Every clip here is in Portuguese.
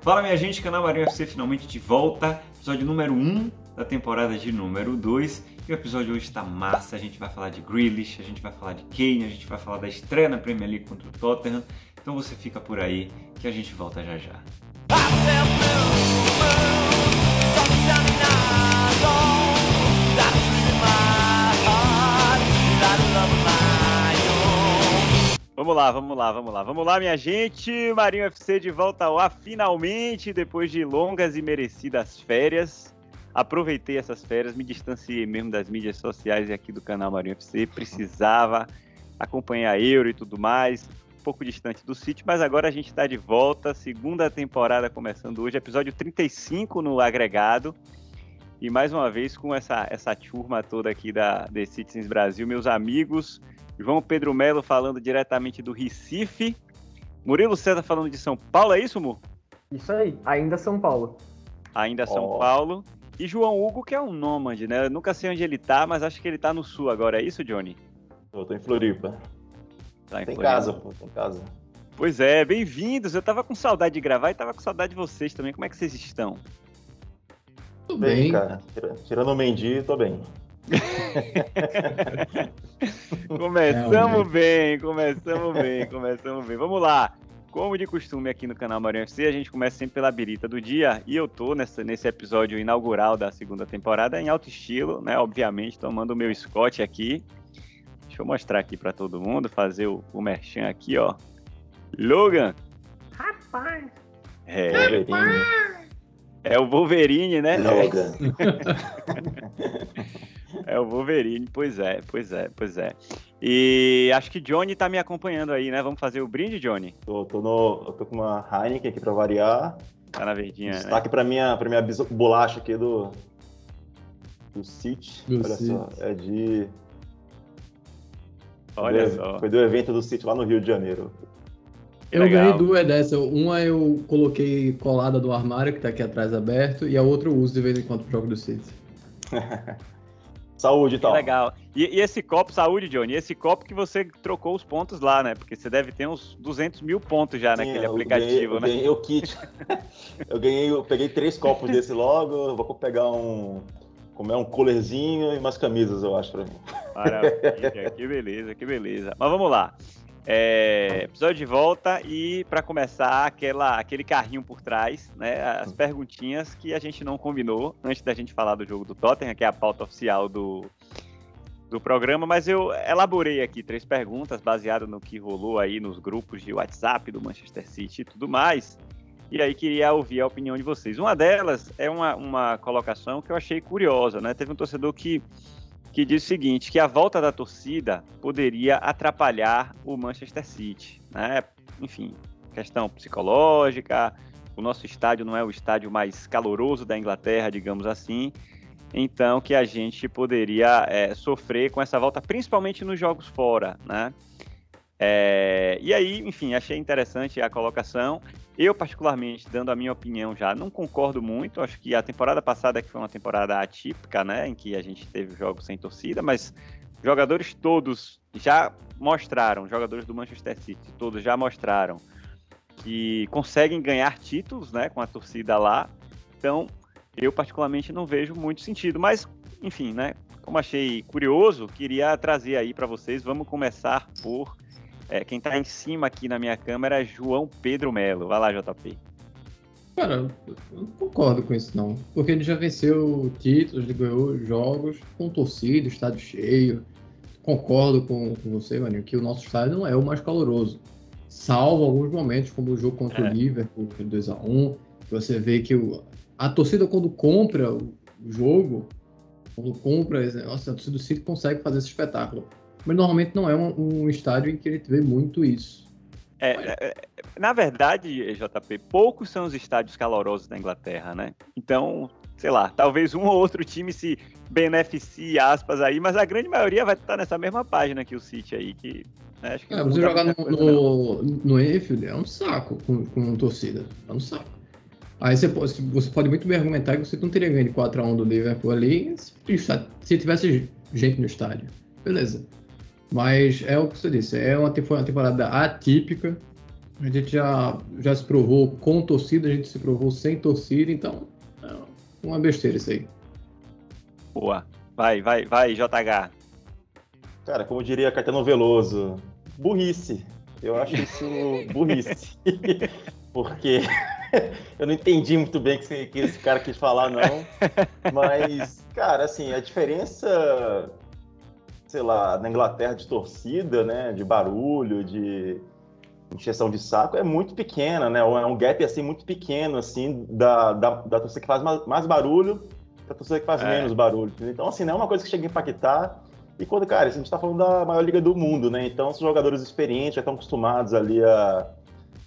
Fala minha gente, canal Marinho FC finalmente de volta, episódio número 1 da temporada de número 2. E o episódio hoje está massa, a gente vai falar de Grealish, a gente vai falar de Kane, a gente vai falar da estreia na Premier League contra o Tottenham. Então você fica por aí que a gente volta já já. Vamos lá, vamos lá, vamos lá. Vamos lá, minha gente. Marinho FC de volta ao ar finalmente, depois de longas e merecidas férias. Aproveitei essas férias, me distanciei mesmo das mídias sociais e aqui do canal Marinho FC. Precisava acompanhar a Euro e tudo mais. Um pouco distante do sítio, mas agora a gente está de volta. Segunda temporada começando hoje, episódio 35 no agregado. E mais uma vez com essa, essa turma toda aqui da The Citizens Brasil, meus amigos João Pedro Melo falando diretamente do Recife. Murilo César falando de São Paulo, é isso, Mu? Isso aí, ainda São Paulo. Ainda São oh. Paulo. E João Hugo, que é um nômade, né? Eu nunca sei onde ele tá, mas acho que ele tá no sul agora, é isso, Johnny? Eu tô em Floripa. Tá em tem Floripa. casa, pô, tem casa. Pois é, bem-vindos. Eu tava com saudade de gravar e tava com saudade de vocês também. Como é que vocês estão? Tudo bem, bem, cara. Tirando o Mendy, tô bem. começamos bem, começamos bem, começamos bem. Vamos lá. Como de costume aqui no canal Marinho FC, a gente começa sempre pela birita do dia. E eu tô nessa, nesse episódio inaugural da segunda temporada em alto estilo, né? Obviamente, tomando o meu Scott aqui. Deixa eu mostrar aqui para todo mundo, fazer o, o merchan aqui, ó. Logan! Rapaz! É, Rapaz! É o Wolverine, né? Logan! É o Wolverine, pois é, pois é, pois é. E acho que Johnny tá me acompanhando aí, né? Vamos fazer o brinde, Johnny? Tô, tô, no, eu tô com uma Heineken aqui pra variar. Tá na verdinha, né? Destaque né? pra minha, pra minha bolacha aqui do, do City. Do Olha City. só, é de... Olha foi só. Foi do evento do City lá no Rio de Janeiro. Eu Legal. ganhei duas dessas. Uma eu coloquei colada do armário, que tá aqui atrás aberto, e a outra eu uso de vez em quando pro jogo do City. Saúde tal. Legal. E, e, esse copo, saúde, Johnny, esse copo que você trocou os pontos lá, né? Porque você deve ter uns 200 mil pontos já Sim, naquele eu aplicativo, ganhei, né? Eu ganhei o kit. eu ganhei, eu peguei três copos desse logo, vou pegar um, como é um coolerzinho e umas camisas, eu acho, pra mim. Maravilha, que beleza, que beleza. Mas vamos lá. É, episódio de volta e para começar aquela, aquele carrinho por trás, né? As perguntinhas que a gente não combinou antes da gente falar do jogo do Tottenham, que é a pauta oficial do, do programa, mas eu elaborei aqui três perguntas baseadas no que rolou aí nos grupos de WhatsApp do Manchester City e tudo mais. E aí queria ouvir a opinião de vocês. Uma delas é uma, uma colocação que eu achei curiosa, né? Teve um torcedor que que diz o seguinte, que a volta da torcida poderia atrapalhar o Manchester City, né? Enfim, questão psicológica, o nosso estádio não é o estádio mais caloroso da Inglaterra, digamos assim, então que a gente poderia é, sofrer com essa volta, principalmente nos jogos fora, né? É, e aí, enfim, achei interessante a colocação. Eu, particularmente, dando a minha opinião já, não concordo muito. Acho que a temporada passada, que foi uma temporada atípica, né, em que a gente teve jogos sem torcida, mas jogadores todos já mostraram, jogadores do Manchester City, todos já mostraram que conseguem ganhar títulos, né, com a torcida lá. Então, eu particularmente não vejo muito sentido, mas enfim, né, como achei curioso, queria trazer aí para vocês. Vamos começar por é, quem tá em cima aqui na minha câmera é João Pedro Melo. Vai lá, JP. Cara, eu não concordo com isso, não. Porque ele já venceu títulos, ele ganhou jogos com torcida, estádio cheio. Concordo com, com você, Maninho, que o nosso estádio não é o mais caloroso. Salvo alguns momentos, como o jogo contra é. o Liverpool, 2x1. Você vê que o, a torcida, quando compra o jogo, quando compra, nossa, a torcida do City consegue fazer esse espetáculo mas normalmente não é um, um estádio em que a gente vê muito isso. É, é, é na verdade, JP, poucos são os estádios calorosos da Inglaterra, né? Então, sei lá, talvez um ou outro time se beneficie, aspas, aí, mas a grande maioria vai estar nessa mesma página que o City aí, que. Né, acho que é, você jogar no, no, no Enfield é um saco com, com torcida. É um saco. Aí você pode, você pode muito bem argumentar que você não teria ganho de 4x1 do Liverpool ali se, se tivesse gente no estádio. Beleza. Mas é o que você disse, é uma, foi uma temporada atípica. A gente já, já se provou com torcida, a gente se provou sem torcida, então é uma besteira isso aí. Boa. Vai, vai, vai, JH. Cara, como diria Caetano Veloso, burrice. Eu acho isso burrice. Porque eu não entendi muito bem o que, que esse cara quis falar, não. Mas, cara, assim, a diferença, sei lá, na Inglaterra de torcida, né? De barulho, de injeção de saco é muito pequena, né? É um gap assim muito pequeno assim da, da, da torcida que faz mais, mais barulho da torcida que faz é. menos barulho. Então assim não é uma coisa que chega a impactar. E quando cara, a gente está falando da maior liga do mundo, né? Então os jogadores experientes já estão acostumados ali a,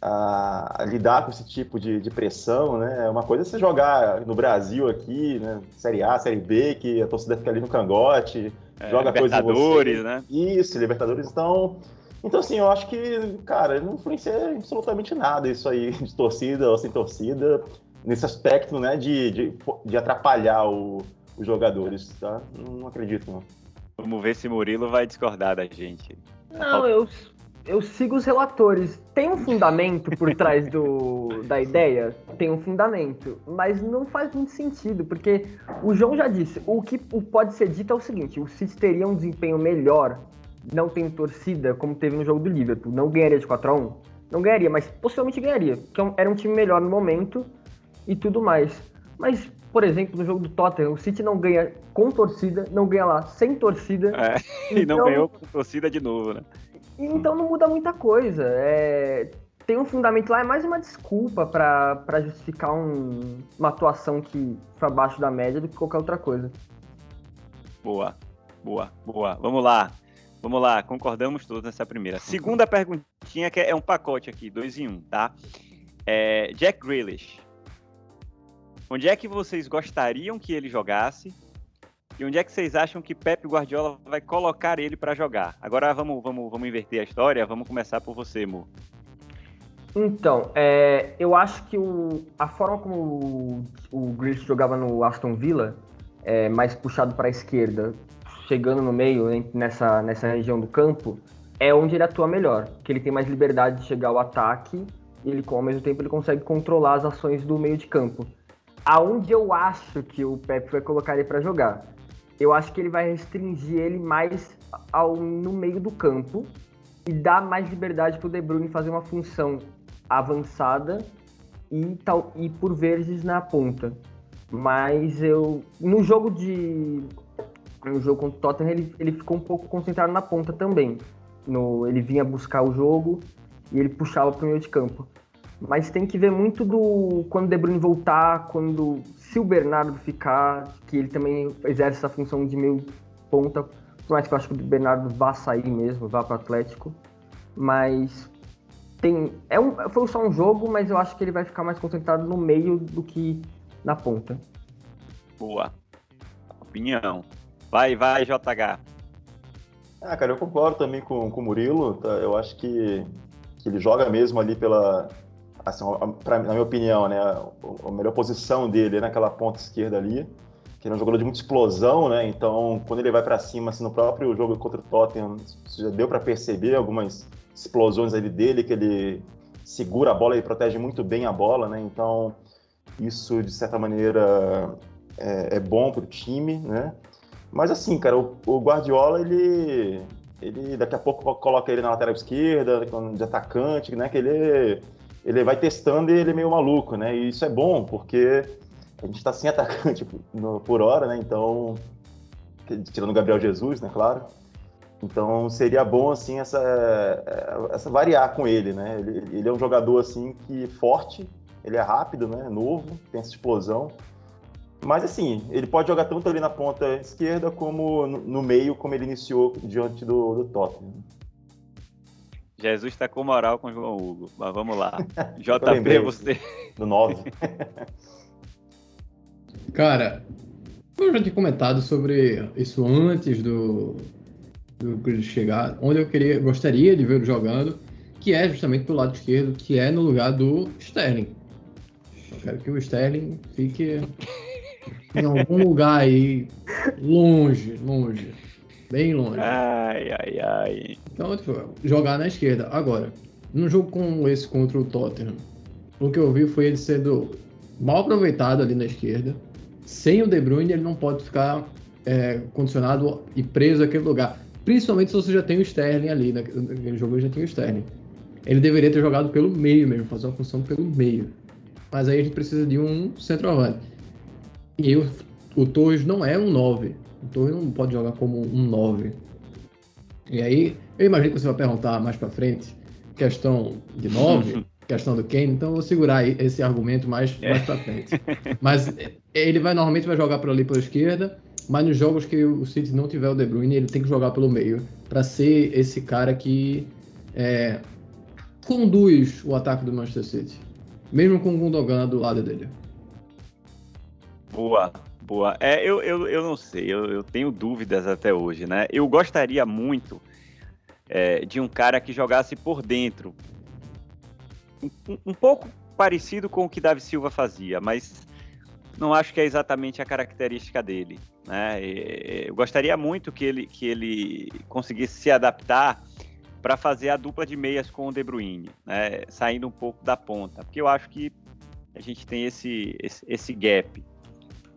a, a lidar com esse tipo de, de, pressão, né? É uma coisa é você jogar no Brasil aqui, né? Série A, Série B, que a torcida fica ali no cangote, joga coisa em você. né? Isso, Libertadores. Então então, assim, eu acho que, cara, não influencia absolutamente nada isso aí de torcida ou sem torcida, nesse aspecto, né, de, de, de atrapalhar o, os jogadores, tá? Não acredito, não. Vamos ver se Murilo vai discordar da gente. Não, eu, eu sigo os relatores. Tem um fundamento por trás do, da ideia? Tem um fundamento. Mas não faz muito sentido, porque o João já disse, o que pode ser dito é o seguinte, o City teria um desempenho melhor não tem torcida, como teve no jogo do Liverpool, não ganharia de 4 a 1 Não ganharia, mas possivelmente ganharia, porque é era um time melhor no momento e tudo mais. Mas, por exemplo, no jogo do Tottenham, o City não ganha com torcida, não ganha lá sem torcida. É, e então... não ganhou com torcida de novo, né? Então não muda muita coisa. É... Tem um fundamento lá, é mais uma desculpa para justificar um... uma atuação que foi abaixo da média do que qualquer outra coisa. Boa, boa, boa. Vamos lá. Vamos lá, concordamos todos nessa primeira. Segunda perguntinha, que é um pacote aqui, dois em um, tá? É, Jack Grealish. Onde é que vocês gostariam que ele jogasse? E onde é que vocês acham que Pep Guardiola vai colocar ele para jogar? Agora vamos, vamos, vamos inverter a história, vamos começar por você, Mo. Então, é, eu acho que o, a forma como o, o Grealish jogava no Aston Villa, é, mais puxado para a esquerda, chegando no meio, nessa, nessa região do campo, é onde ele atua melhor, que ele tem mais liberdade de chegar ao ataque e ele, ao mesmo tempo ele consegue controlar as ações do meio de campo. Aonde eu acho que o Pep vai colocar ele para jogar? Eu acho que ele vai restringir ele mais ao, no meio do campo e dar mais liberdade para o De Bruyne fazer uma função avançada e, tal, e por vezes na ponta. Mas eu. No jogo de no jogo contra o Tottenham, ele, ele ficou um pouco concentrado na ponta também. No, ele vinha buscar o jogo e ele puxava para o meio de campo. Mas tem que ver muito do quando o De Bruyne voltar, quando se o Bernardo ficar, que ele também exerce essa função de meio ponta, por mais que eu acho que o Bernardo vá sair mesmo, vá para o Atlético. Mas tem é um, foi só um jogo, mas eu acho que ele vai ficar mais concentrado no meio do que na ponta. Boa. Opinião. Vai, vai, JH. Ah, cara, eu concordo também com, com o Murilo. Tá? Eu acho que, que ele joga mesmo ali pela. Assim, pra, na minha opinião, né? A, melhor posição dele é naquela ponta esquerda ali. Que ele é um jogador de muita explosão, né? Então, quando ele vai para cima, assim, no próprio jogo contra o Tottenham, já deu para perceber algumas explosões ali dele, que ele segura a bola e protege muito bem a bola, né? Então, isso, de certa maneira, é, é bom para o time, né? Mas assim, cara, o, o, Guardiola, ele, ele daqui a pouco coloca ele na lateral esquerda, de atacante, né? Que ele, ele vai testando e ele é meio maluco, né? E isso é bom, porque a gente está sem atacante no, por hora, né? Então, tirando o Gabriel Jesus, né? Claro. Então seria bom assim essa, essa variar com ele, né? Ele, ele é um jogador assim que forte, ele é rápido, né? Novo, tem essa explosão. Mas assim, ele pode jogar tanto ali na ponta esquerda como no meio, como ele iniciou diante do, do Tottenham. Jesus está com moral com o João Hugo. Mas vamos lá. JP, você. Do 9. Cara, eu já tinha comentado sobre isso antes do, do chegar, onde eu queria, gostaria de vê-lo jogando, que é justamente do lado esquerdo, que é no lugar do Sterling. Eu quero que o Sterling fique em algum lugar aí, longe, longe, bem longe. Ai, ai, ai. Então, tipo, jogar na esquerda. Agora, num jogo como esse contra o Tottenham, o que eu vi foi ele sendo mal aproveitado ali na esquerda. Sem o De Bruyne, ele não pode ficar é, condicionado e preso àquele lugar. Principalmente se você já tem o Sterling ali, né? naquele jogo já tem o Sterling. Ele deveria ter jogado pelo meio mesmo, fazer uma função pelo meio. Mas aí a gente precisa de um centroavante. E o, o Torres não é um 9. O Torres não pode jogar como um 9. E aí, eu imagino que você vai perguntar mais para frente, questão de 9, questão do Kane, então eu vou segurar esse argumento mais, mais para frente. Mas ele vai normalmente vai jogar por ali pela esquerda, mas nos jogos que o City não tiver o De Bruyne, ele tem que jogar pelo meio para ser esse cara que é, conduz o ataque do Manchester City, mesmo com o Gundogan do lado dele. Boa, boa. É, eu, eu, eu não sei, eu, eu tenho dúvidas até hoje, né? Eu gostaria muito é, de um cara que jogasse por dentro. Um, um, pouco parecido com o que Davi Silva fazia, mas não acho que é exatamente a característica dele. Né? Eu gostaria muito que ele, que ele conseguisse se adaptar para fazer a dupla de meias com o De Bruyne, né? saindo um pouco da ponta, porque eu acho que a gente tem esse, esse, esse gap.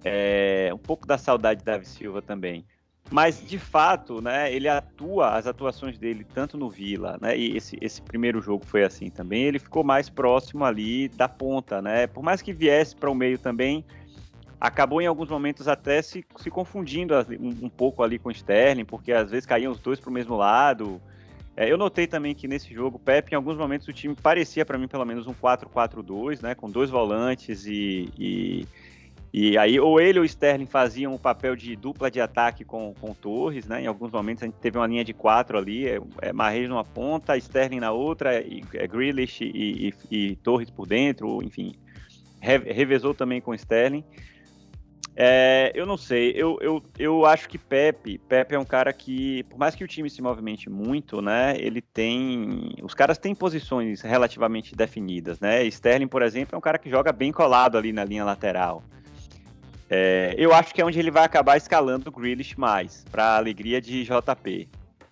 É, um pouco da saudade de Davi Silva também. Mas, de fato, né, ele atua, as atuações dele, tanto no Vila, né, e esse, esse primeiro jogo foi assim também, ele ficou mais próximo ali da ponta, né? Por mais que viesse para o meio também, acabou em alguns momentos até se, se confundindo um, um pouco ali com o Sterling, porque às vezes caíam os dois para o mesmo lado. É, eu notei também que nesse jogo, Pepe, em alguns momentos, o time parecia para mim pelo menos um 4-4-2, né? Com dois volantes e, e e aí, ou ele ou o Sterling faziam o papel de dupla de ataque com, com Torres, né? Em alguns momentos a gente teve uma linha de quatro ali, é, é Marreis numa ponta, Sterling na outra, e, é Grealish e, e, e, Torres por dentro, enfim. Re, revezou também com Sterling. É, eu não sei, eu, eu, eu acho que Pepe, Pepe é um cara que, por mais que o time se movimente muito, né, ele tem, os caras têm posições relativamente definidas, né, Sterling, por exemplo, é um cara que joga bem colado ali na linha lateral, é, eu acho que é onde ele vai acabar escalando o Grealish mais, para alegria de JP.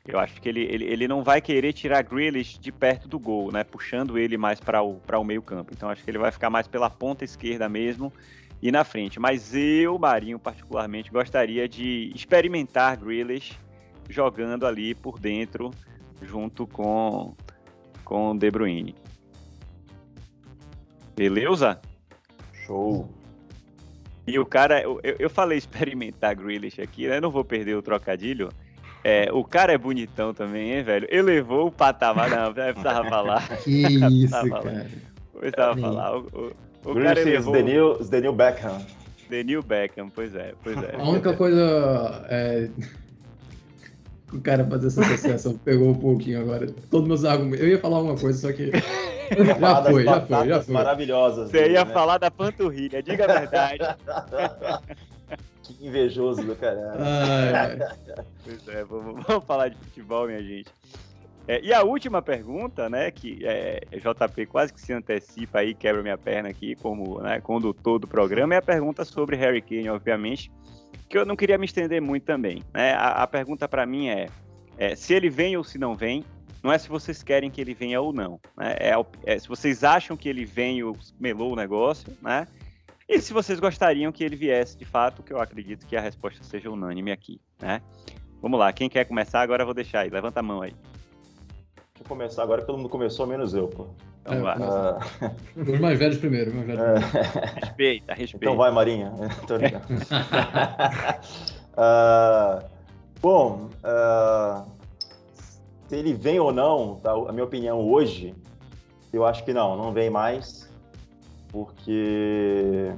Eu acho que ele, ele, ele não vai querer tirar Grealish de perto do gol, né? Puxando ele mais para o, o meio campo. Então acho que ele vai ficar mais pela ponta esquerda mesmo e na frente. Mas eu, Marinho, particularmente, gostaria de experimentar Grealish jogando ali por dentro, junto com, com De Bruyne. Beleza? Show! E o cara, eu, eu falei experimentar Grealish aqui, né? Não vou perder o trocadilho. É, o cara é bonitão também, hein, velho? Elevou o patamar. Não, precisava falar. Que isso, cara. Precisava falar. O, o, o cara elevou... The new, the new Beckham. The new Beckham, pois é, pois é. A única coisa... É... O cara fazer essa associação pegou um pouquinho agora. Todos meus argumentos. Eu ia falar uma coisa, só que já foi, já foi, já foi. Maravilhosas. Você dele, ia né? falar da panturrilha, diga a verdade. que invejoso do caralho. Pois é, vamos, vamos, falar de futebol, minha gente. É, e a última pergunta, né, que é, JP quase que se antecipa aí, quebra minha perna aqui como né, condutor do programa, é a pergunta sobre Harry Kane, obviamente, que eu não queria me estender muito também. Né? A, a pergunta para mim é, é se ele vem ou se não vem, não é se vocês querem que ele venha ou não. Né? É, é, se vocês acham que ele vem ou melou o negócio, né? E se vocês gostariam que ele viesse de fato, que eu acredito que a resposta seja unânime aqui, né? Vamos lá, quem quer começar agora eu vou deixar aí. Levanta a mão aí. Deixa eu começar agora, todo mundo começou, menos eu, pô. Então é, lá. Uh... Os mais velhos primeiro. Mais velhos é... Respeita, respeita. Então vai, Marinha. Tô ligado. uh... Bom, uh se ele vem ou não, tá, a minha opinião hoje, eu acho que não, não vem mais, porque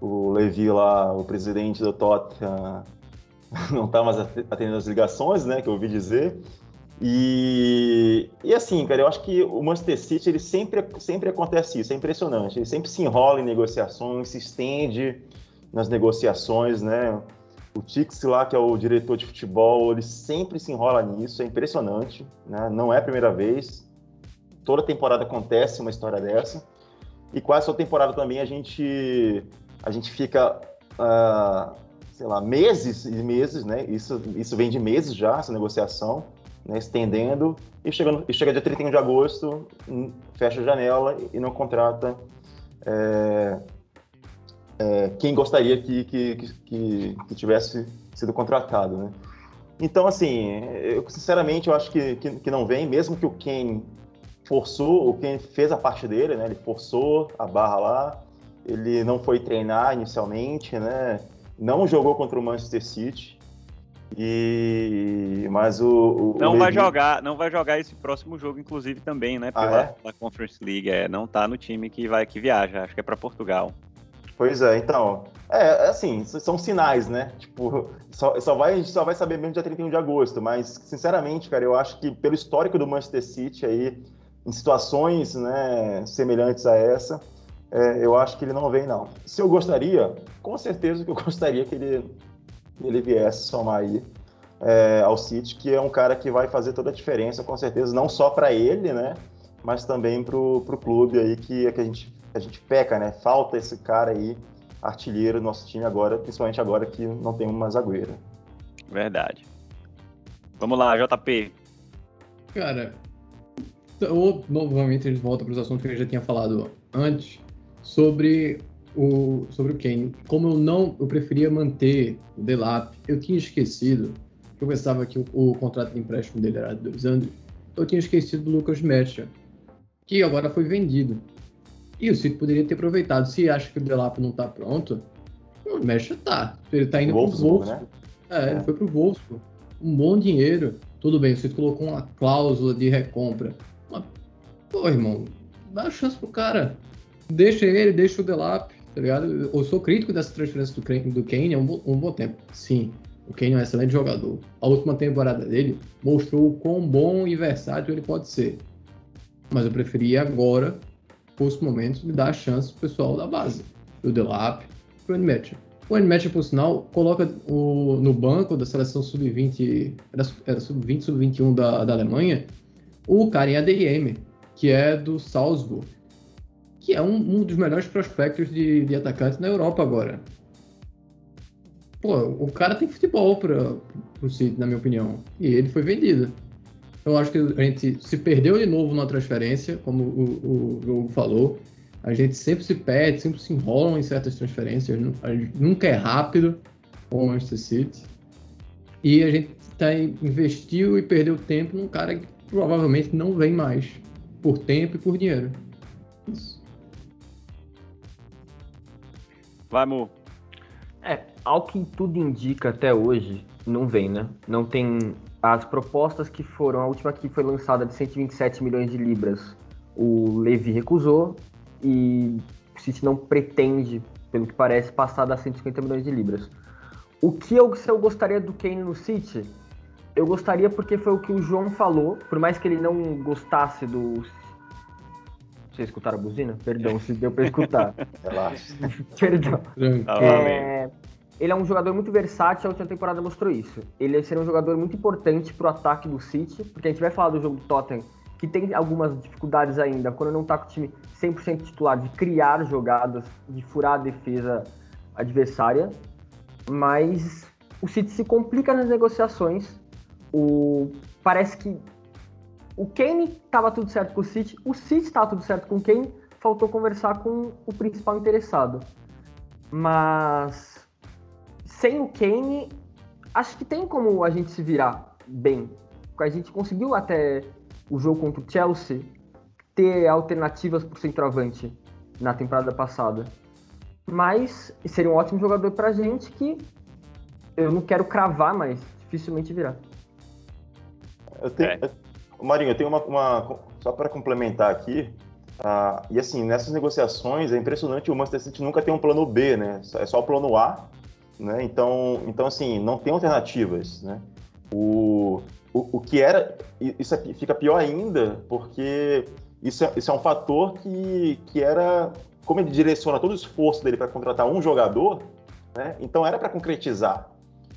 o Levi lá, o presidente do Tottenham, não está mais atendendo as ligações, né, que eu ouvi dizer. E, e assim, cara, eu acho que o Manchester City ele sempre, sempre acontece isso, é impressionante. Ele sempre se enrola em negociações, se estende nas negociações, né? O Tix lá, que é o diretor de futebol, ele sempre se enrola nisso, é impressionante, né? Não é a primeira vez. Toda temporada acontece uma história dessa. E quase toda temporada também a gente a gente fica, uh, sei lá, meses e meses, né? Isso, isso vem de meses já, essa negociação. né, estendendo, e, chegando, e chega dia 31 de agosto, hum, fecha a janela e não contrata é, é, quem gostaria que, que, que, que, tivesse sido contratado, né? Então, assim, eu sinceramente eu acho que, que, que não vem, mesmo que o Ken forçou, o Ken fez a parte dele, né? Ele forçou a barra lá, ele não foi treinar inicialmente, né? Não jogou contra o Manchester City. E mas o, o não o vai jogar, não vai jogar esse próximo jogo inclusive também, né, pela, ah, é? Conference League, é, não tá no time que vai que viaja, acho que é para Portugal. Pois é, então, é, é, assim, são sinais, né? Tipo, só, só, vai, só vai saber mesmo dia 31 de agosto, mas, sinceramente, cara, eu acho que pelo histórico do Manchester City aí, em situações né, semelhantes a essa, é, eu acho que ele não vem, não. Se eu gostaria, com certeza que eu gostaria que ele, ele viesse somar aí é, ao City, que é um cara que vai fazer toda a diferença, com certeza, não só para ele, né? Mas também para o clube aí que, que a gente a gente peca, né? Falta esse cara aí, artilheiro do nosso time agora, principalmente agora que não tem uma zagueira. Verdade. Vamos lá, JP. Cara, ou, novamente a gente volta para os assuntos que eu já tinha falado antes sobre o sobre o Kane. Como eu não, eu preferia manter o Delap. Eu tinha esquecido. Eu pensava que o, o contrato de empréstimo dele era de dois anos. Eu tinha esquecido do Lucas Mestre, que agora foi vendido. E o City poderia ter aproveitado. Se acha que o Delap não está pronto, o Mestre tá. Ele está indo para o Wolfsburg. Né? É, é, ele foi para o Wolfsburg. Um bom dinheiro. Tudo bem, o City colocou uma cláusula de recompra. Mas, pô, irmão, dá chance pro cara. Deixa ele, deixa o Delap, tá ligado? Eu sou crítico dessa transferência do, do Kane há um, um bom tempo. Sim, o Kane é um excelente jogador. A última temporada dele mostrou o quão bom e versátil ele pode ser. Mas eu preferia agora fosse o momento de dar a chance pro pessoal da base, o Delap, pro Nmetcher. O Nmetcher, por sinal, coloca o, no banco da seleção sub-20, era, sub-20, sub-21 da, da Alemanha, o cara em ADM, que é do Salzburg, que é um, um dos melhores prospectos de, de atacante na Europa agora. Pô, o cara tem futebol para o City, na minha opinião. E ele foi vendido. Eu acho que a gente se perdeu de novo na transferência, como o, Hugo falou. A gente sempre se perde, sempre se enrola em certas transferências. Nunca é rápido com o Manchester City. E a gente tá, investiu e perdeu tempo num cara que provavelmente não vem mais. Por tempo e por dinheiro. Isso. Vai, Mu. É, ao que tudo indica até hoje, não vem, né? Não tem as propostas que foram, a última que foi lançada de 127 milhões de libras, o Levi recusou e o City não pretende, pelo que parece, passar das 150 milhões de libras. O que eu, se eu gostaria do Kane no City? Eu gostaria porque foi o que o João falou, por mais que ele não gostasse do. Vocês escutaram a buzina? Perdão, se deu para escutar. Relaxa. Perdão. É, ele é um jogador muito versátil, a última temporada mostrou isso. Ele seria um jogador muito importante para o ataque do City, porque a gente vai falar do jogo do Tottenham, que tem algumas dificuldades ainda, quando não está com o time 100% titular, de criar jogadas, de furar a defesa adversária. Mas o City se complica nas negociações. O... Parece que o Kane estava tudo certo com o City, o City estava tudo certo com o Kane, faltou conversar com o principal interessado. Mas sem o Kane, acho que tem como a gente se virar bem. A gente conseguiu até o jogo contra o Chelsea ter alternativas para o centroavante na temporada passada. Mas seria um ótimo jogador para a gente que eu não quero cravar, mas dificilmente virá. Eu tenho, é. Marinho, eu tenho uma, uma só para complementar aqui. Uh, e assim, nessas negociações é impressionante o Manchester City nunca tem um plano B, né? É só o plano A né? Então, então, assim, não tem alternativas, né? O, o, o que era... Isso aqui fica pior ainda, porque isso é, isso é um fator que, que era... Como ele direciona todo o esforço dele para contratar um jogador, né? Então era para concretizar,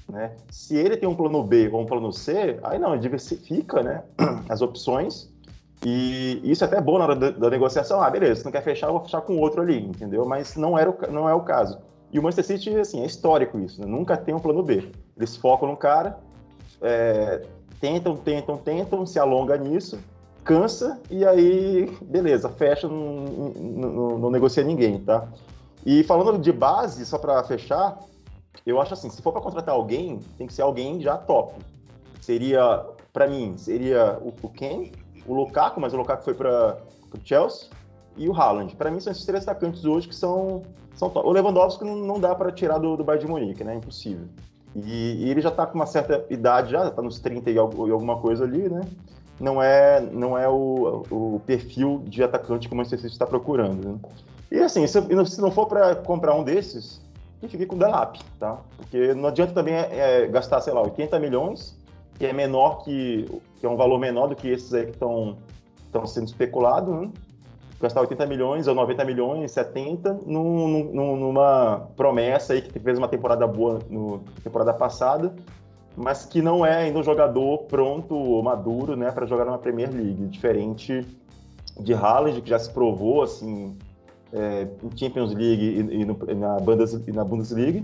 né? Se ele tem um plano B ou um plano C, aí não, diversifica, né? As opções e isso é até bom na hora da negociação. Ah, beleza, se não quer fechar, eu vou fechar com outro ali, entendeu? Mas não, era o, não é o caso. E o Manchester City, assim, é histórico isso, né? nunca tem um plano B. Eles focam no cara, é, tentam, tentam, tentam, se alonga nisso, cansa e aí, beleza, fecha, não, não, não negocia ninguém, tá? E falando de base, só para fechar, eu acho assim, se for para contratar alguém, tem que ser alguém já top. Seria, para mim, seria o, o Ken, o Lukaku, mas o Lukaku foi para o Chelsea, e o Haaland. Para mim, são esses três atacantes hoje que são, são top. O Lewandowski não, dá para tirar do, do Bayern de Munique, né? Impossível. E, e ele já está com uma certa idade, já está nos 30 e alguma coisa ali, né? Não é, não é o, o perfil de atacante que o Manchester City está procurando. Né? E assim, se, se não for para comprar um desses, que fique com o Delap, tá? Porque não adianta também é, é, gastar, sei lá, 80 milhões, que é menor que, que é um valor menor do que esses aí que estão sendo especulados, né? Gastar 80 milhões ou 90 milhões, 70, num, num, numa promessa aí que fez uma temporada boa no temporada passada, mas que não é ainda um jogador pronto ou maduro, né, para jogar na Premier League, diferente de Haaland, que já se provou assim é, em Champions League e, e, no, na, Bundes, e na Bundesliga.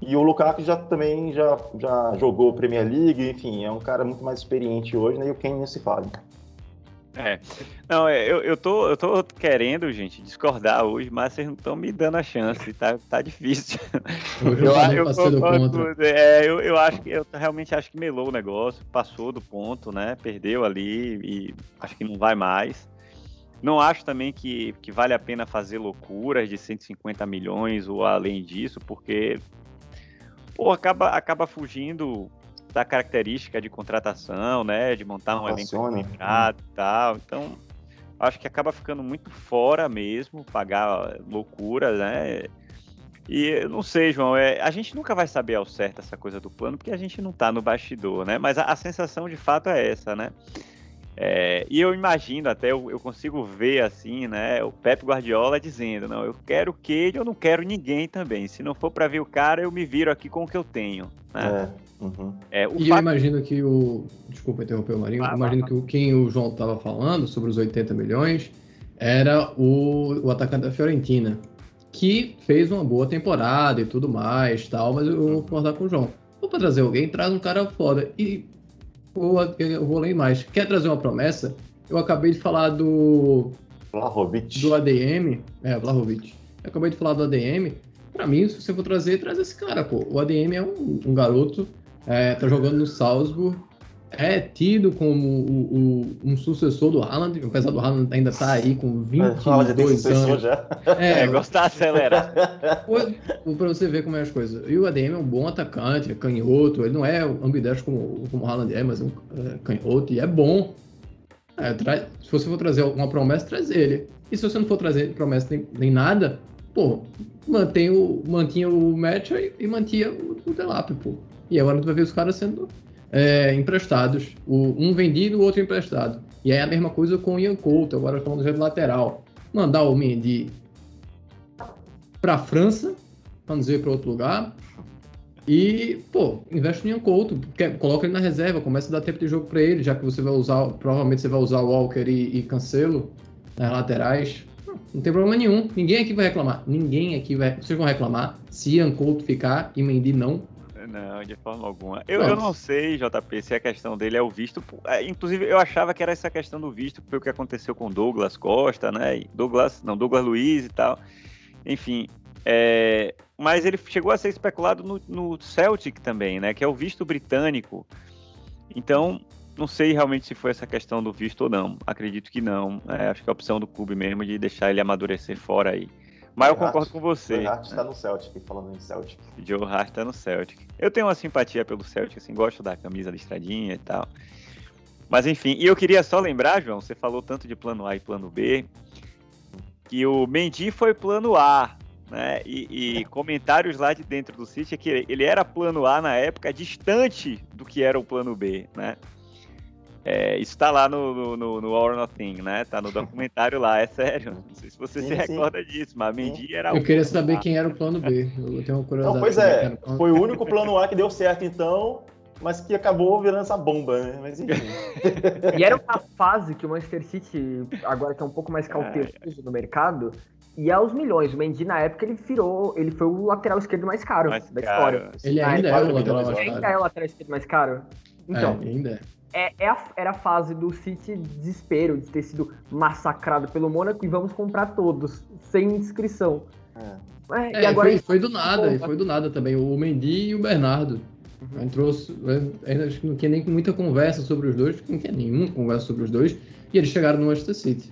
E o Lukaku já também já, já jogou Premier League, enfim, é um cara muito mais experiente hoje, né? E o Kane se fala. É. Não, é, eu, eu, tô, eu tô querendo, gente, discordar hoje, mas vocês não estão me dando a chance, tá, tá difícil. Eu, eu, eu, é, eu, eu acho que eu realmente acho que melou o negócio, passou do ponto, né? Perdeu ali e acho que não vai mais. Não acho também que, que vale a pena fazer loucuras de 150 milhões ou além disso, porque pô, acaba, acaba fugindo da característica de contratação, né? De montar um elenco complicado e tal. Então, acho que acaba ficando muito fora mesmo, pagar loucura, né? E eu não sei, João, é, a gente nunca vai saber ao certo essa coisa do plano, porque a gente não tá no bastidor, né? Mas a, a sensação de fato é essa, né? É, e eu imagino até, eu, eu, consigo ver assim, né? O Pep Guardiola dizendo: não, eu quero o Cade, eu não quero ninguém também. Se não for para ver o cara, eu me viro aqui com o que eu tenho. Né? É, uhum. é, e fato... eu imagino que o. Desculpa interromper o Marinho. Ah, imagino que o, quem o João estava falando sobre os 80 milhões era o, o atacante da Fiorentina, que fez uma boa temporada e tudo mais, tal, mas eu vou concordar com o João. Vou para trazer alguém, traz um cara foda. E eu vou ler mais. Quer trazer uma promessa? Eu acabei de falar do. Vlahovic. Do ADM. É, Vlahovic. Eu acabei de falar do ADM. Pra mim, se você for trazer, traz esse cara, pô. O ADM é um, um garoto, é, tá jogando no Salzburg, é tido como o, o, um sucessor do Haaland, apesar do Haaland ainda estar tá aí com 22 é, anos. Já. É, é gostar acelera. Para você ver como é as coisas. E o ADM é um bom atacante, é canhoto, ele não é ambidestro como, como o Haaland é, mas é um é, canhoto e é bom. É, traz, se você for trazer uma promessa, traz ele. E se você não for trazer promessa nem, nem nada, pô, mantém o, mantinha o match e, e mantinha o, o Delap, pô. E agora tu vai ver os caras sendo é, emprestados, o, um vendido, o outro emprestado. E é a mesma coisa com o Ian Couto, agora falando do lateral. Mandar o Mendy para a França, para dizer para outro lugar, e, pô, investe no Ian Couto, coloca ele na reserva, começa a dar tempo de jogo para ele, já que você vai usar, provavelmente você vai usar o Walker e, e Cancelo nas laterais. Não, não tem problema nenhum, ninguém aqui vai reclamar. Ninguém aqui vai. Vocês vão reclamar se Ian Couto ficar e Mendy não. Não, de forma alguma. Eu, eu não sei, JP, se a questão dele é o visto. É, inclusive, eu achava que era essa questão do visto, foi o que aconteceu com Douglas Costa, né? Douglas, não, Douglas Luiz e tal. Enfim. É, mas ele chegou a ser especulado no, no Celtic também, né? Que é o visto britânico. Então, não sei realmente se foi essa questão do visto ou não. Acredito que não. É, acho que é a opção do clube mesmo de deixar ele amadurecer fora aí. Mas eu concordo com você. O Hart está no Celtic, falando em Celtic. Joe Hart está no Celtic. Eu tenho uma simpatia pelo Celtic, assim, gosto da camisa listradinha e tal. Mas enfim, e eu queria só lembrar, João, você falou tanto de plano A e plano B, que o Mendy foi plano A, né? E, e comentários lá de dentro do City é que ele era plano A na época, distante do que era o plano B, né? É, isso tá lá no, no, no All or Nothing, né? Tá no documentário lá, é sério. Não sei se você sim, se recorda sim. disso, mas Mendy era Eu queria saber a. quem era o plano B. Eu tenho uma curiosidade. Não, pois é, foi o único plano A que deu certo, então, mas que acabou virando essa bomba, né? Mas enfim. e era uma fase que o Manchester City, agora que é um pouco mais cauteloso no mercado, e aos milhões. O Mendy, na época, ele virou. Ele foi o lateral esquerdo mais caro mais da caro. história. Ele ainda é o lateral caro. Ainda é o lateral esquerdo mais caro. Então. É, ainda é. É, é a, era a fase do City desespero, de ter sido massacrado pelo Mônaco e vamos comprar todos, sem inscrição. É. É, e agora foi, foi do nada, e foi do nada também. O Mendy e o Bernardo. Uhum. Entrou, ainda acho que não tinha nem muita conversa sobre os dois, porque não tinha nenhuma conversa sobre os dois, e eles chegaram no Manchester City.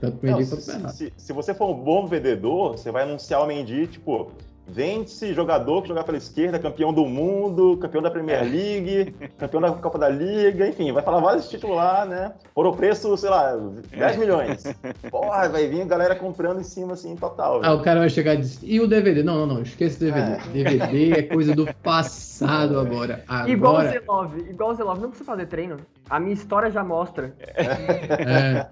Tanto o Mendy quanto o Bernardo. Se, se, você for um bom vendedor, você vai anunciar o Mendy, tipo, Vende-se jogador que jogar pela esquerda, campeão do mundo, campeão da Premier League, campeão da Copa da Liga, enfim, vai falar vários títulos lá, né? Por o preço, sei lá, 10 milhões. Porra, vai vir a galera comprando em cima, assim, total. Ah, o cara vai chegar e diz, e o DVD? Não, não, não, esquece o DVD. É. DVD é coisa do passado agora. agora. Igual o Z9, igual o Z9, não precisa fazer treino. A minha história já mostra. É.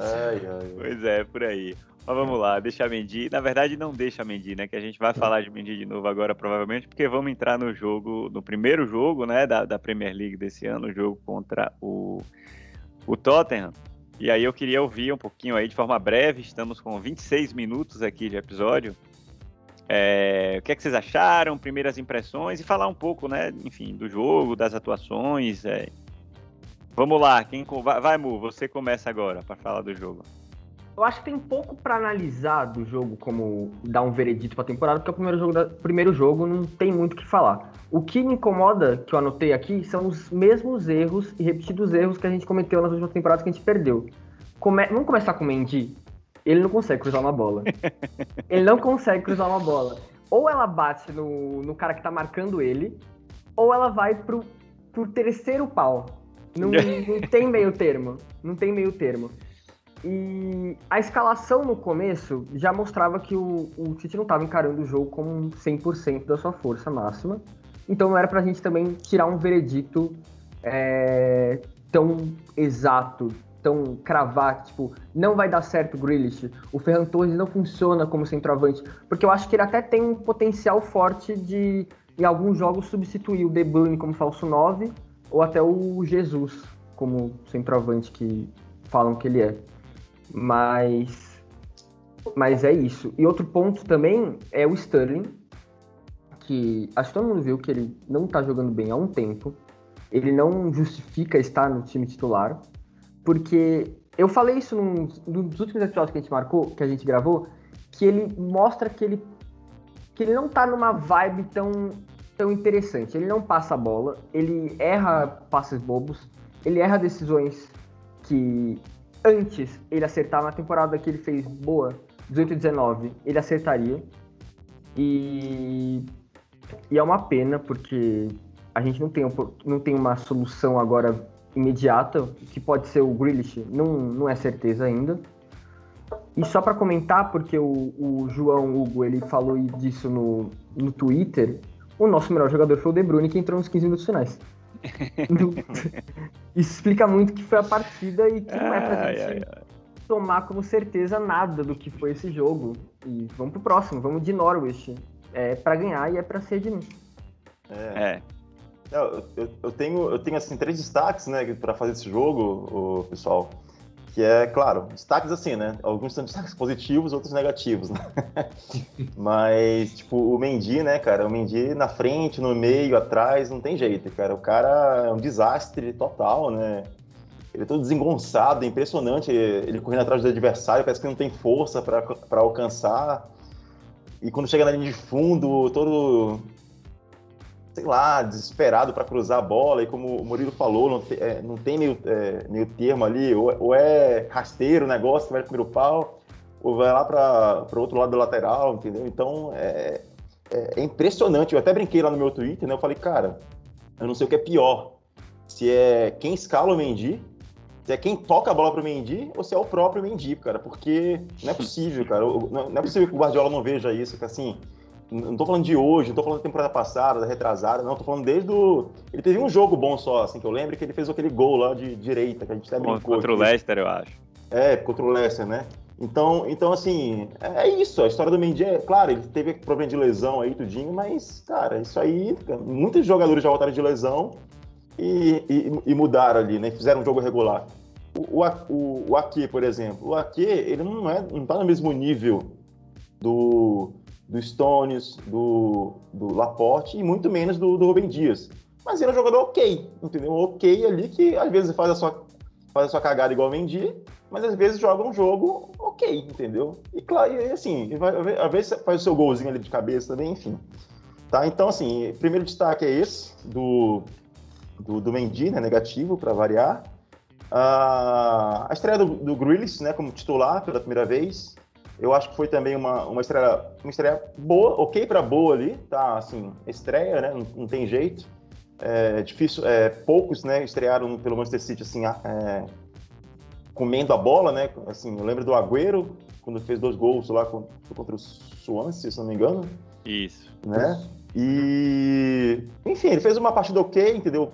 Ai, ai. Pois é, por aí. Mas vamos lá, deixa a Mendy. Na verdade, não deixa a Mendy, né? Que a gente vai falar de Mendy de novo agora, provavelmente, porque vamos entrar no jogo, no primeiro jogo, né, da, da Premier League desse ano, o jogo contra o, o Tottenham. E aí eu queria ouvir um pouquinho aí de forma breve, estamos com 26 minutos aqui de episódio. É, o que, é que vocês acharam, primeiras impressões e falar um pouco, né, enfim, do jogo, das atuações. É. Vamos lá, quem vai, Mu, você começa agora para falar do jogo. Eu acho que tem pouco para analisar do jogo como dar um veredito para a temporada, porque é o primeiro jogo, da, primeiro jogo não tem muito o que falar. O que me incomoda, que eu anotei aqui, são os mesmos erros e repetidos erros que a gente cometeu nas últimas temporadas que a gente perdeu. Come... Vamos começar com o Mendy? Ele não consegue cruzar uma bola. ele não consegue cruzar uma bola. Ou ela bate no, no cara que tá marcando ele, ou ela vai pro, pro terceiro pau. Não, não tem meio termo. Não tem meio termo. E a escalação no começo já mostrava que o, o City não estava encarando o jogo com 100% da sua força máxima. Então não era para a gente também tirar um veredito é, tão exato, tão cravar, tipo, não vai dar certo o Grealish, o Ferran Torres não funciona como centroavante, porque eu acho que ele até tem um potencial forte de, em alguns jogos, substituir o De Bruyne como falso 9, ou até o Jesus como centroavante que falam que ele é. Mas, mas é isso. E outro ponto também é o Sterling, que acho que todo mundo viu que ele não tá jogando bem há um tempo. Ele não justifica estar no time titular, porque eu falei isso num, nos últimos episódios que a gente marcou, que a gente gravou, que ele mostra que ele que ele não tá numa vibe tão tão interessante. Ele não passa a bola, ele erra passes bobos, ele erra decisões que antes ele acertar na temporada que ele fez boa, 18 e 19, ele acertaria. E, e é uma pena, porque a gente não tem, não tem uma solução agora imediata, que pode ser o Grealish, não, não é certeza ainda. E só para comentar, porque o, o, João Hugo ele falou disso no, no Twitter, o nosso melhor jogador foi o De Bruyne, que entrou nos 15 minutos finais. Isso explica muito que foi a partida e que não é pra ai, gente ai, ai. tomar como certeza nada do que foi esse jogo. E vamos pro próximo, vamos de Norwich. É para ganhar e é para ser de mim. É. é. Eu, eu, eu, tenho, eu tenho assim, três destaques né, para fazer esse jogo, o pessoal que é, claro, destaques assim, né? Alguns são destaques positivos, outros negativos, né? Mas, tipo, o Mendy, né, cara? O Mendy na frente, no meio, atrás, não tem jeito, cara. O cara é um desastre total, né? Ele é todo desengonçado, é impressionante. Ele correndo atrás do adversário, parece que não tem força para alcançar. E quando chega na linha de fundo, todo sei lá, desesperado para cruzar a bola, e como o Murilo falou, não, te, é, não tem meio, é, meio termo ali, ou, ou, é rasteiro o negócio, vai no primeiro pau, ou vai lá para o outro lado do lateral, entendeu? Então, é, é, é, impressionante. Eu até brinquei lá no meu Twitter, né? Eu falei, cara, eu não sei o que é pior. Se é quem escala o Mendy, se é quem toca a bola pro Mendy, ou se é o próprio Mendy, cara, porque não é possível, cara. Não é possível que o Guardiola não veja isso, que assim não tô falando de hoje, não tô falando da temporada passada, da retrasada, não, tô falando desde o. Ele teve um jogo bom só, assim, que eu lembro que ele fez aquele gol lá de direita, que a gente até brincou. Contra o Leicester, eu acho. É, contra o Leicester, né? Então, então assim, é, é isso. A história do Mendy é, claro, ele teve problema de lesão aí, tudinho, mas, cara, isso aí, muitos jogadores já voltaram de lesão e, e, e mudaram ali, né? Fizeram um jogo regular. O, o, o Ake, por exemplo, o Ake, ele não, é, não tá no mesmo nível do, do Stones, do, do Laporte e muito menos do, do Rubem Dias. mas ele é um jogador ok, entendeu? Ok ali que às vezes faz a sua, faz a sua cagada igual o Mendy, mas às vezes joga um jogo ok, entendeu? E claro, e assim, às vezes faz o seu golzinho ali de cabeça também, enfim. Tá? Então, assim, primeiro destaque é esse, do, do, do Mendy, né, negativo, para variar. Uh, a estreia do, do Grealish, né, como titular pela primeira vez, eu acho que foi também uma, uma estreia, uma estreia boa, ok para boa ali, tá? Assim, estreia, né? Não, não tem jeito. É difícil, é, poucos, né? Estrearam pelo Manchester City assim, é, comendo a bola, né? Assim, eu lembro do Agüero quando fez dois gols lá contra o Swansea, se não me engano. Isso. Né? E enfim, ele fez uma partida ok, entendeu?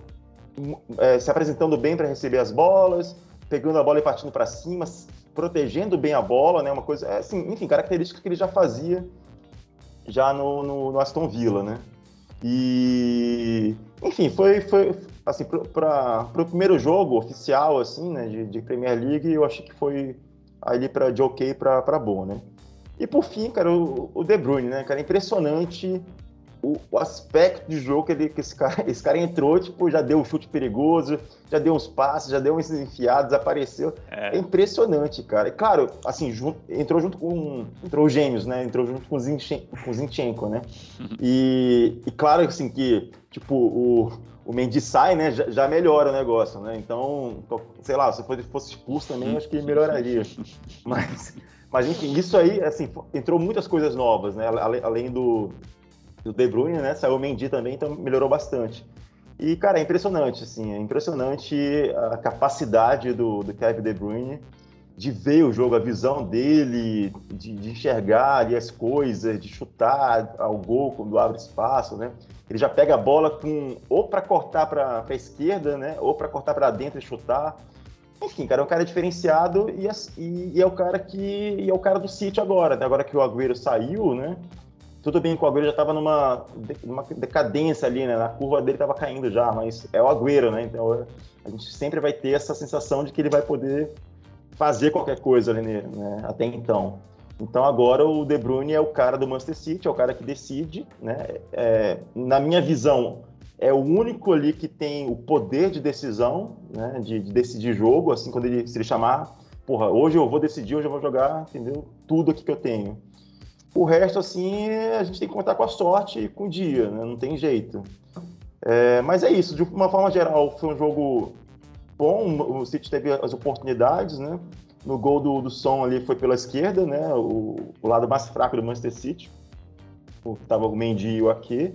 É, se apresentando bem para receber as bolas, pegando a bola e partindo para cima, protegendo bem a bola, né? Uma coisa, é, assim, enfim, característica que ele já fazia já no, no, no Aston Villa, né? E, enfim, foi, foi assim, para o primeiro jogo oficial, assim, né, de, de, Premier League, eu achei que foi ali para de ok para boa, né? E por fim, cara, o, o De Bruyne, né, cara, impressionante o, o, aspecto de jogo que, ele, que esse, cara, esse cara entrou, tipo, já deu um chute perigoso, já deu uns passes, já deu uns enfiados, apareceu. É, é impressionante, cara. E claro, assim, junto, entrou junto com. Entrou Gêmeos, né? Entrou junto com o, Zinchenko, com o Zinchenko né? E, e claro, assim, que, tipo, o, o Mendy sai, né? Já, já, melhora o negócio, né? Então, sei lá, se fosse expulso também, acho que melhoraria. Mas. Mas enfim, isso aí, assim, entrou muitas coisas novas, né? Além do, do De Bruyne, né? Saiu o Mendy também, então melhorou bastante. E, cara, é impressionante, assim, é impressionante a capacidade do, do Kevin De Bruyne de ver o jogo, a visão dele, de, de enxergar ali as coisas, de chutar ao gol quando abre espaço, né? Ele já pega a bola com ou para cortar para a esquerda, né? Ou para cortar para dentro e chutar. Enfim, cara, é um cara diferenciado e, e, e, é o cara que é o cara do City agora, né? Agora que o Agüero saiu, né? Tudo bem que o Agüero já estava numa, numa decadência ali, né? Na curva dele estava caindo já, mas é o Agüero, né? Então a gente sempre vai ter essa sensação de que ele vai poder fazer qualquer coisa ali, né? Até então. Então agora o De Bruyne é o cara do Manchester City, é o cara que decide, né? É, na minha visão, é o único ali que tem o poder de decisão, né? De, de decidir jogo, assim, quando ele se ele chamar, porra, hoje eu vou decidir, hoje eu vou jogar, entendeu? Tudo aqui que eu tenho. O resto, assim, a gente tem que contar com a sorte e com o dia, né? não tem jeito. É, mas é isso, de uma forma geral, foi um jogo bom, o City teve as oportunidades, né? No gol do, do Som ali foi pela esquerda, né? O, o lado mais fraco do Manchester City. Tava o Mendy Ake.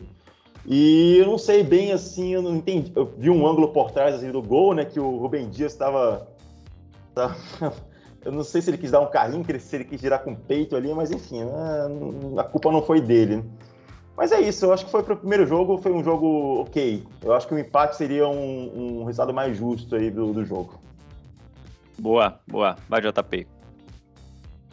E eu não sei bem assim, eu não entendi. Eu vi um ângulo por trás assim, do gol, né? Que o Rubem Dias estava. Eu não sei se ele quis dar um carrinho, se ele quis girar com o peito ali, mas enfim, né, a culpa não foi dele. Mas é isso, eu acho que foi para o primeiro jogo, foi um jogo ok. Eu acho que o empate seria um, um resultado mais justo aí do, do jogo. Boa, boa. Vai, JP.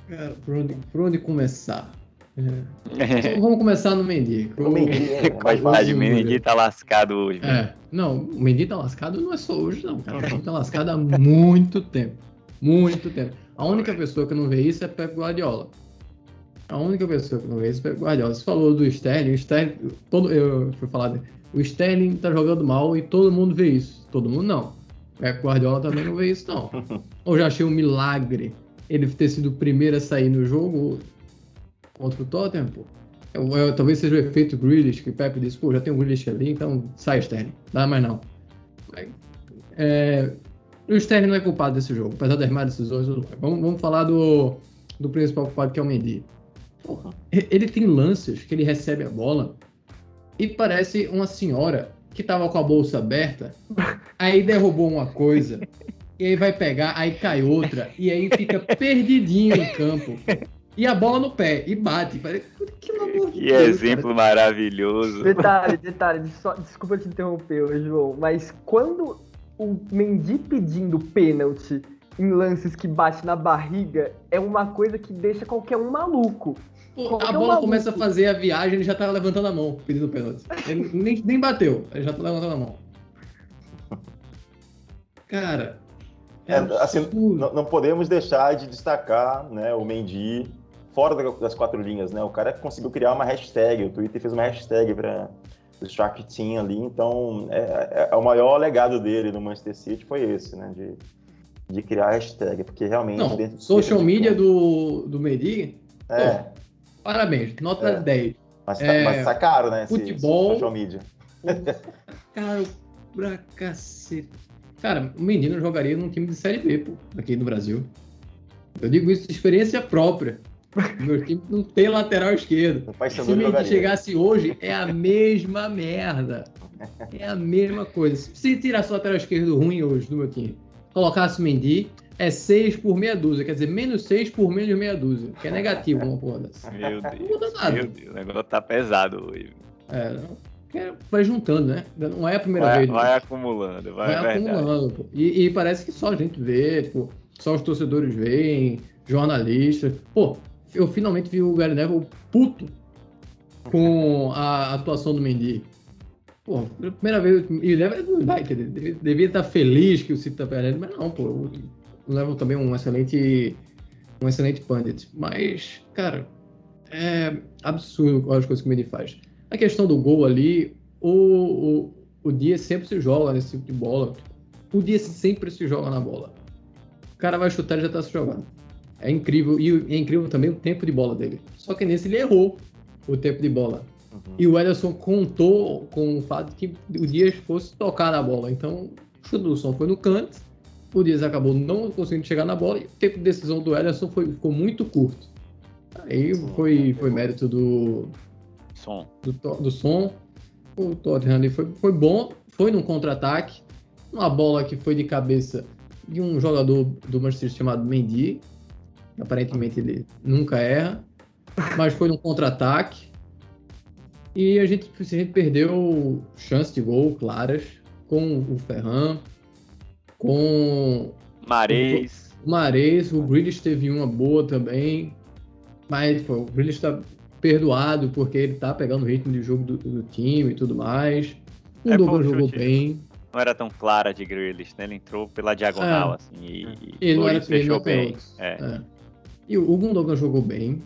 Cara, por onde, por onde começar? É. Vamos começar no Mendy. O Mendy, é, Coitado, o Mendy tá lascado hoje. É, não, o Mendy tá lascado não é só hoje, não, cara. O Mendy tá lascado há muito tempo. Muito tempo. A única pessoa que não vê isso é Pep Guardiola. A única pessoa que não vê isso é Pep Guardiola. Você falou do Sterling, o Sterling, todo, eu fui falar, o Sterling tá jogando mal e todo mundo vê isso. Todo mundo não. Pep Guardiola também não vê isso, não. Eu já achei um milagre ele ter sido o primeiro a sair no jogo contra o Tottenham, pô. Eu, eu, talvez seja o efeito Grealish, que o Pepe disse, pô, já tem um Grealish ali, então sai Sterling. Dá mais não. É, o Sterling não é culpado desse jogo, apesar das más decisões. Vamos, vamos falar do, do principal culpado, que é o Mendy. Porra, ele tem lances que ele recebe a bola e parece uma senhora que tava com a bolsa aberta, aí derrubou uma coisa, e aí vai pegar, aí cai outra, e aí fica perdidinho em campo. E a bola no pé, e bate. Que, que exemplo cara. maravilhoso. Detalhe, detalhe, só, desculpa te interromper, João, mas quando o Mendy pedindo pênalti em lances que bate na barriga é uma coisa que deixa qualquer um maluco. Qualquer a bola maluco. começa a fazer a viagem, ele já tá levantando a mão pedindo pênalti. Ele nem, nem bateu, ele já tá levantando a mão. Cara. É, é assim, não, não, podemos deixar de destacar né, o Mendy fora das quatro linhas, né? O cara conseguiu criar uma hashtag, o Twitter fez uma hashtag para do Shark Team ali, então é, é, é, o maior legado dele no Manchester City foi esse, né? De, de criar a hashtag, porque realmente. Não, social media do, do Medi. É. Pô, parabéns, nota é. 10. Mas, é, mas tá caro, né? Futebol. social media. Caro pra cacete. Cara, o menino jogaria num time de Série B, pô, aqui no Brasil. Eu digo isso de experiência própria. Meu time não tem lateral esquerdo. Se o Mendy chegasse hoje, é a mesma merda. É a mesma coisa. Se tirasse o lateral esquerdo ruim hoje do meu time, colocasse o Mendy, é 6 por meia dúzia. Quer dizer, menos 6 por menos meia dúzia. Que é negativo uma porra dessa. Meu Deus. Não muda nada. Meu Deus, o negócio tá pesado hoje. É, vai juntando, né? Não é a primeira vai, vez. Vai acumulando, vai, vai acumulando. Pô. E, e, parece que só a gente vê, pô, só os torcedores veem, jornalistas. Pô, eu finalmente vi o Gary Neville puto com a atuação do Mendy. Pô, primeira vez, e o Neville do United, devia, devia estar feliz que o City tá perdendo, mas não, pô, o Neville também é um excelente, um excelente pundit. Mas, cara, é absurdo as coisas que o Mendy faz. A questão do gol ali, o, o, o Dias sempre se joga nesse tipo de bola. O Dias sempre se joga na bola. O cara vai chutar e já tá se jogando. É incrível. E é incrível também o tempo de bola dele. Só que nesse ele errou o tempo de bola. Uhum. E o Ederson contou com o fato de que o Dias fosse tocar na bola. Então, o chute do som foi no canto. O Dias acabou não conseguindo chegar na bola e o tempo de decisão do Ederson foi, ficou muito curto. Aí foi, foi mérito do som. Do, do som. O Tottenham ali foi, foi bom, foi num contra-ataque. Uma bola que foi de cabeça de um jogador do Manchester chamado Mendy, Aparentemente ele nunca erra. Mas foi num contra-ataque. E a gente, a gente perdeu chances de gol claras com o Ferran, com Mares. O Mares, o Grealish teve uma boa também. Mas pô, o Grealish está perdoado porque ele tá pegando o ritmo de jogo do, do time e tudo mais. O é Douglas jogou bem não era tão clara de Grealish, né? Ele entrou pela diagonal, é. assim, e, e ele não era, fechou ele bem. É. E o Gundogan jogou bem.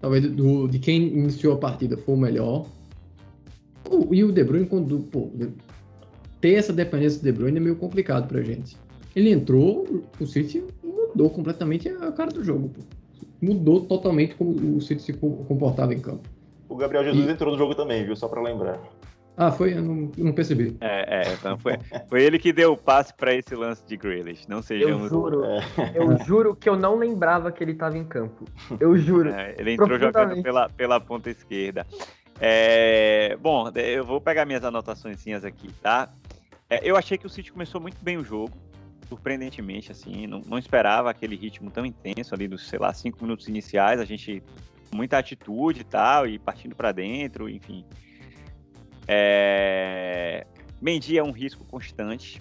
Talvez do, de quem iniciou a partida foi o melhor. O, e o De Bruyne, quando, pô, ter essa dependência do De Bruyne é meio complicado pra gente. Ele entrou, o City mudou completamente a cara do jogo. Pô. Mudou totalmente como o City se comportava em campo. O Gabriel Jesus e... entrou no jogo também, viu? Só pra lembrar. Ah, foi? Eu não, não percebi. É, é então foi, foi ele que deu o passe para esse lance de Grealish. Não sejamos... Eu juro, é. eu juro que eu não lembrava que ele estava em campo. Eu juro. É, ele entrou jogando pela, pela ponta esquerda. É, bom, eu vou pegar minhas anotações aqui, tá? É, eu achei que o City começou muito bem o jogo, surpreendentemente, assim, não, não esperava aquele ritmo tão intenso ali dos, sei lá, cinco minutos iniciais, a gente muita atitude e tal, e partindo para dentro, enfim. É... Mendy é um risco constante.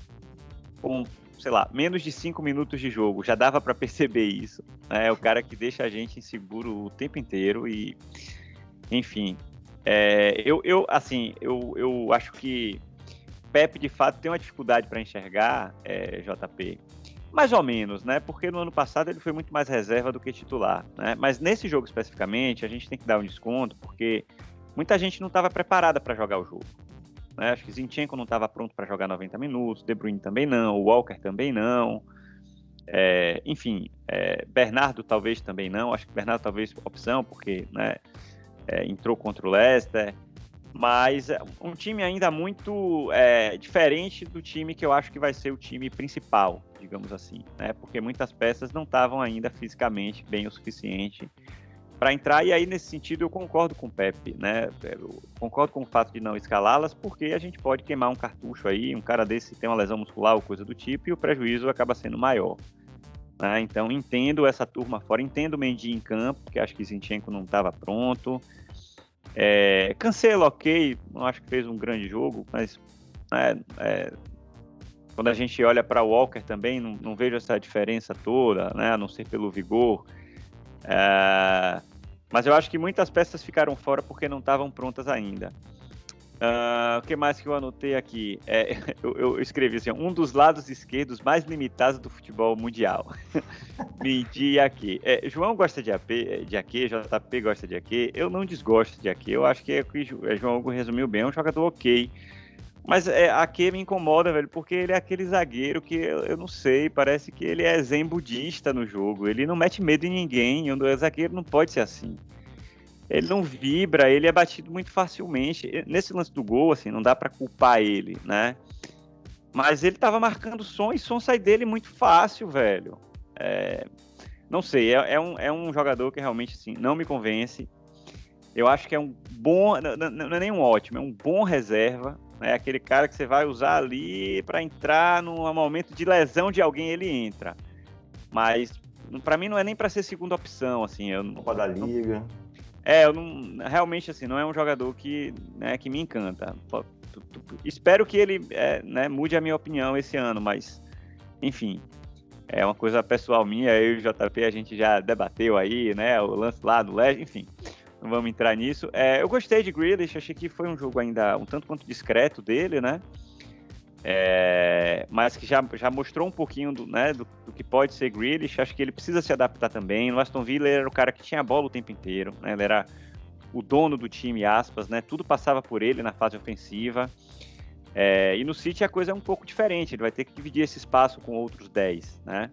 Com, sei lá, menos de cinco minutos de jogo, já dava para perceber isso. Né? É o cara que deixa a gente inseguro o tempo inteiro e, enfim. É, eu, eu, assim, eu, eu acho que Pepe de fato tem uma dificuldade para enxergar é, JP. Mais ou menos, né? Porque no ano passado ele foi muito mais reserva do que titular, né? Mas nesse jogo especificamente, a gente tem que dar um desconto, porque muita gente não estava preparada para jogar o jogo. Né? Acho que Zinchenko não estava pronto para jogar 90 minutos, De Bruyne também não, o Walker também não. É, enfim, é, Bernardo talvez também não. Acho que Bernardo talvez opção, porque né, é, entrou contra o Leicester. Mas é um time ainda muito é, diferente do time que eu acho que vai ser o time principal, digamos assim, né? Porque muitas peças não estavam ainda fisicamente bem o suficiente para entrar, e aí nesse sentido eu concordo com o Pepe, né? Eu concordo com o fato de não escalá-las, porque a gente pode queimar um cartucho aí, um cara desse tem uma lesão muscular ou coisa do tipo, e o prejuízo acaba sendo maior. Né? Então entendo essa turma fora, entendo o Mendy em campo, que acho que Zinchenko não estava pronto. É, Cancelo, ok, não acho que fez um grande jogo, mas né, é, quando a gente olha para Walker também, não, não, vejo essa diferença toda, né, a não ser pelo vigor. É, mas eu acho que muitas peças ficaram fora porque não estavam prontas ainda. Uh, o que mais que eu anotei aqui? É, eu, eu, escrevi assim: um dos lados esquerdos mais limitados do futebol mundial. Midi aqui. É, João gosta de AP, de AQ, JP gosta de AQ. Eu não desgosto de AQ. Eu acho que é o que é, João resumiu bem. É um jogador ok. Mas é, AQ me incomoda, velho, porque ele é aquele zagueiro que eu, eu, não sei, parece que ele é zen budista no jogo. Ele não mete medo em ninguém. O zagueiro não pode ser assim ele não vibra, ele é batido muito facilmente. Nesse lance do gol, assim, não dá para culpar ele, né? Mas ele tava marcando som e som sai dele muito fácil, velho. É, não sei, é, é, um, é um jogador que realmente, assim, não me convence. Eu acho que é um bom, não, não é nem um ótimo, é um bom reserva. É aquele cara que você vai usar ali para entrar num momento de lesão de alguém, ele entra. Mas para mim não é nem para ser segunda opção, assim. Eu, da Liga. É, eu não, realmente assim, não é um jogador que, né, que me encanta. Espero que ele é, né, mude a minha opinião esse ano, mas enfim, é uma coisa pessoal minha, eu e o JP a gente já debateu aí, né, o lance lá do Leste, enfim, não vamos entrar nisso. É, eu gostei de Grealish, achei que foi um jogo ainda um tanto quanto discreto dele, né, é, mas que já, já mostrou um pouquinho do, né, do, do, que pode ser Grealish. Acho que ele precisa se adaptar também. No Aston Villa ele era o cara que tinha a bola o tempo inteiro, né, ele era o dono do time, aspas, né, tudo passava por ele na fase ofensiva. É, e no City a coisa é um pouco diferente, ele vai ter que dividir esse espaço com outros 10, né?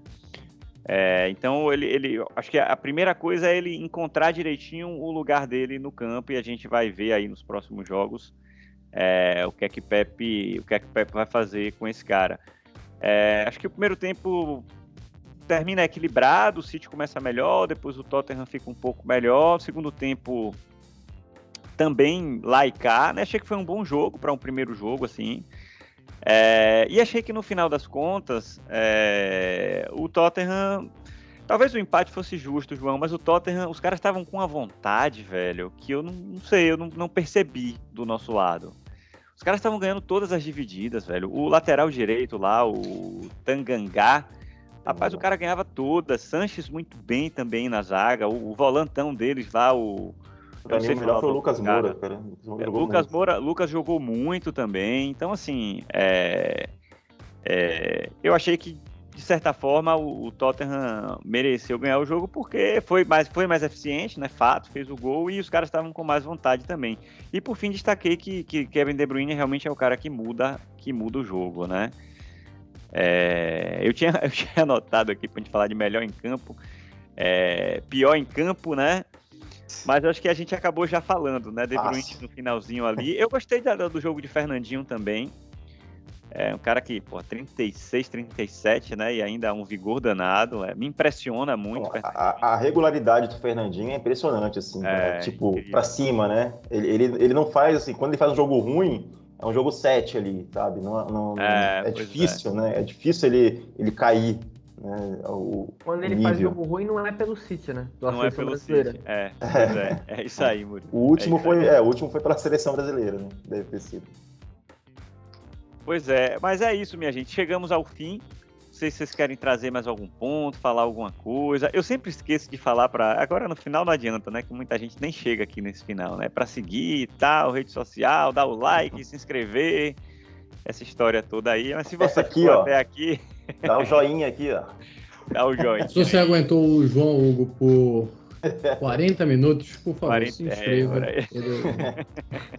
É, então ele, ele, acho que a primeira coisa é ele encontrar direitinho o lugar dele no campo e a gente vai ver aí nos próximos jogos é, o que é que Pepe, o que é que Pepe vai fazer com esse cara. É, acho que o primeiro tempo termina equilibrado, o City começa melhor, depois o Tottenham fica um pouco melhor, o segundo tempo também cá, né? Achei que foi um bom jogo para um primeiro jogo, assim. É, e achei que no final das contas, é, o Tottenham. Talvez o empate fosse justo, João, mas o Tottenham, os caras estavam com a vontade, velho, que eu não, não sei, eu não, não percebi do nosso lado. Os caras estavam ganhando todas as divididas, velho. O lateral direito lá, o Tangangá, rapaz, o cara ganhava todas. Sanches muito bem também na zaga. O, o volantão deles lá, o. Pra mim, o melhor foi o Lucas Moura, cara. É, Lucas Moura, Lucas jogou muito também. Então, assim, é, é, eu achei que de certa forma, o, o, Tottenham mereceu ganhar o jogo porque foi mais, foi mais eficiente, né? Fato, fez o gol e os caras estavam com mais vontade também. E por fim, destaquei que, que Kevin De Bruyne realmente é o cara que muda, que muda o jogo, né? É, eu, tinha, eu tinha anotado aqui para a gente falar de melhor em campo, é, pior em campo, né? Mas acho que a gente acabou já falando, né? De Bruyne no finalzinho ali. Eu gostei do jogo de Fernandinho também. É um cara que, pô, 36, 37, né? E ainda um vigor danado. É, me impressiona muito. A, a, regularidade do Fernandinho é impressionante, assim. É, né? Tipo, incrível. pra cima, né? Ele, ele, ele não faz, assim, quando ele faz um jogo ruim, é um jogo 7 ali, sabe? Não, não, é, é difícil, é. né? É difícil ele, ele cair. Né? O, Quando ele faz jogo ruim, não é pelo City, né? Do não é pelo brasileira. City. É, é, é isso aí, Murilo. O último, foi, é, o último foi pela seleção brasileira, né? Deve ter sido. Pois é, mas é isso, minha gente. Chegamos ao fim. Não sei se vocês querem trazer mais algum ponto, falar alguma coisa. Eu sempre esqueço de falar para. Agora no final não adianta, né? Que muita gente nem chega aqui nesse final, né? Para seguir e tal, rede social, dar o like, se inscrever, essa história toda aí. Mas se você aqui, ó, até aqui. Dá o joinha aqui, ó. Dá o joinha. Se você aguentou o João Hugo por 40 minutos, por favor, 40, se inscreva. É,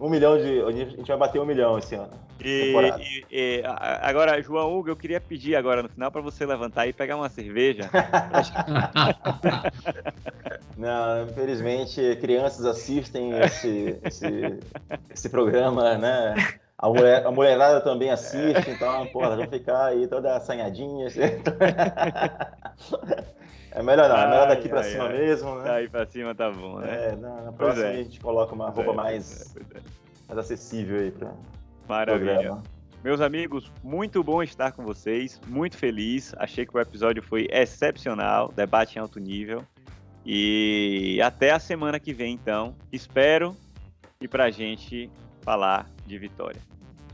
um milhão de. A gente vai bater um milhão esse ano. E, e, e, agora, João Hugo, eu queria pedir agora no final para você levantar e pegar uma cerveja. Não, infelizmente, crianças assistem esse, esse, esse programa, né? A, mulher, a mulherada também assiste, então, porra, vão ficar aí toda assanhadinha. É melhor não, é melhor daqui pra ai, cima ai. mesmo, né? Daí pra cima tá bom, né? É, na, na próxima é. a gente coloca uma roupa é, mais, é, mais acessível aí pra Maravilha. Programa. Meus amigos, muito bom estar com vocês, muito feliz. Achei que o episódio foi excepcional, debate em alto nível. E até a semana que vem, então. Espero e pra gente falar de vitória.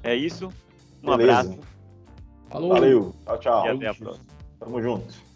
É isso. Um Beleza. abraço. Falou. Valeu. Tchau, tchau. E até a próxima. Tamo junto.